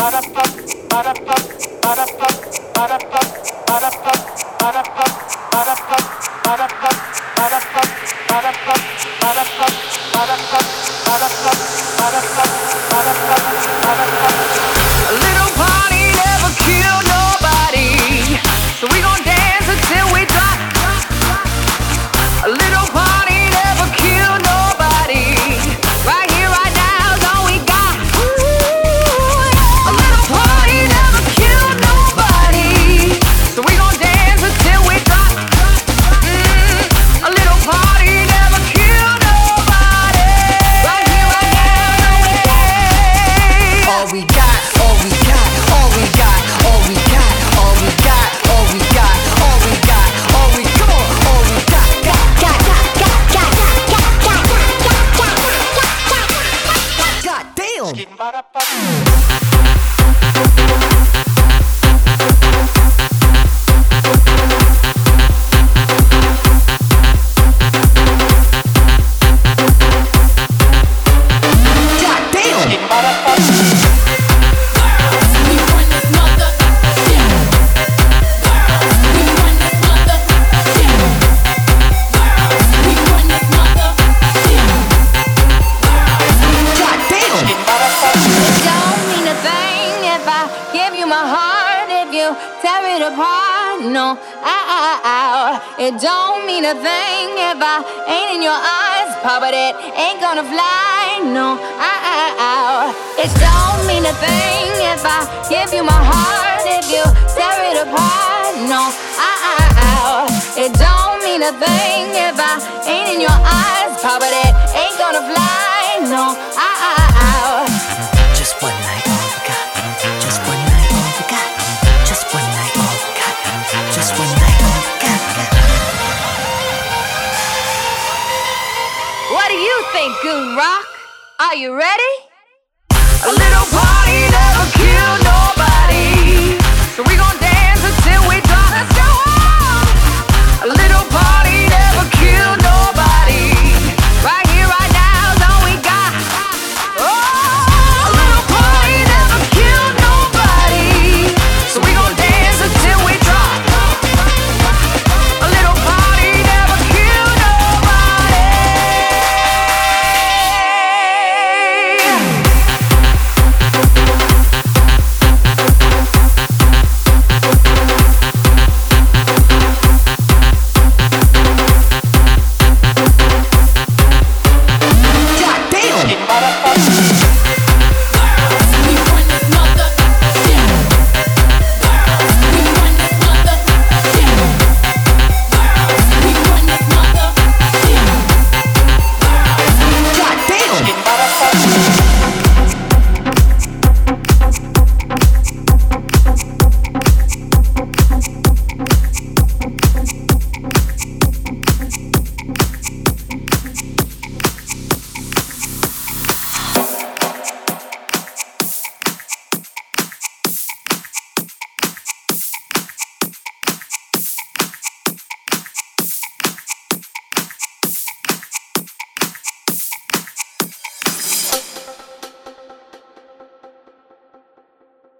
Para I give you my heart if you tear it apart. No, I, it don't mean a thing if I ain't in your eyes, Pop, but it ain't gonna fly. No, I, it don't mean a thing if I give you my heart if you tear it apart. No, I, it don't mean a thing if I ain't in your eyes, Pop, but it ain't gonna fly. No, I think Goon Rock. Are you ready? A little party no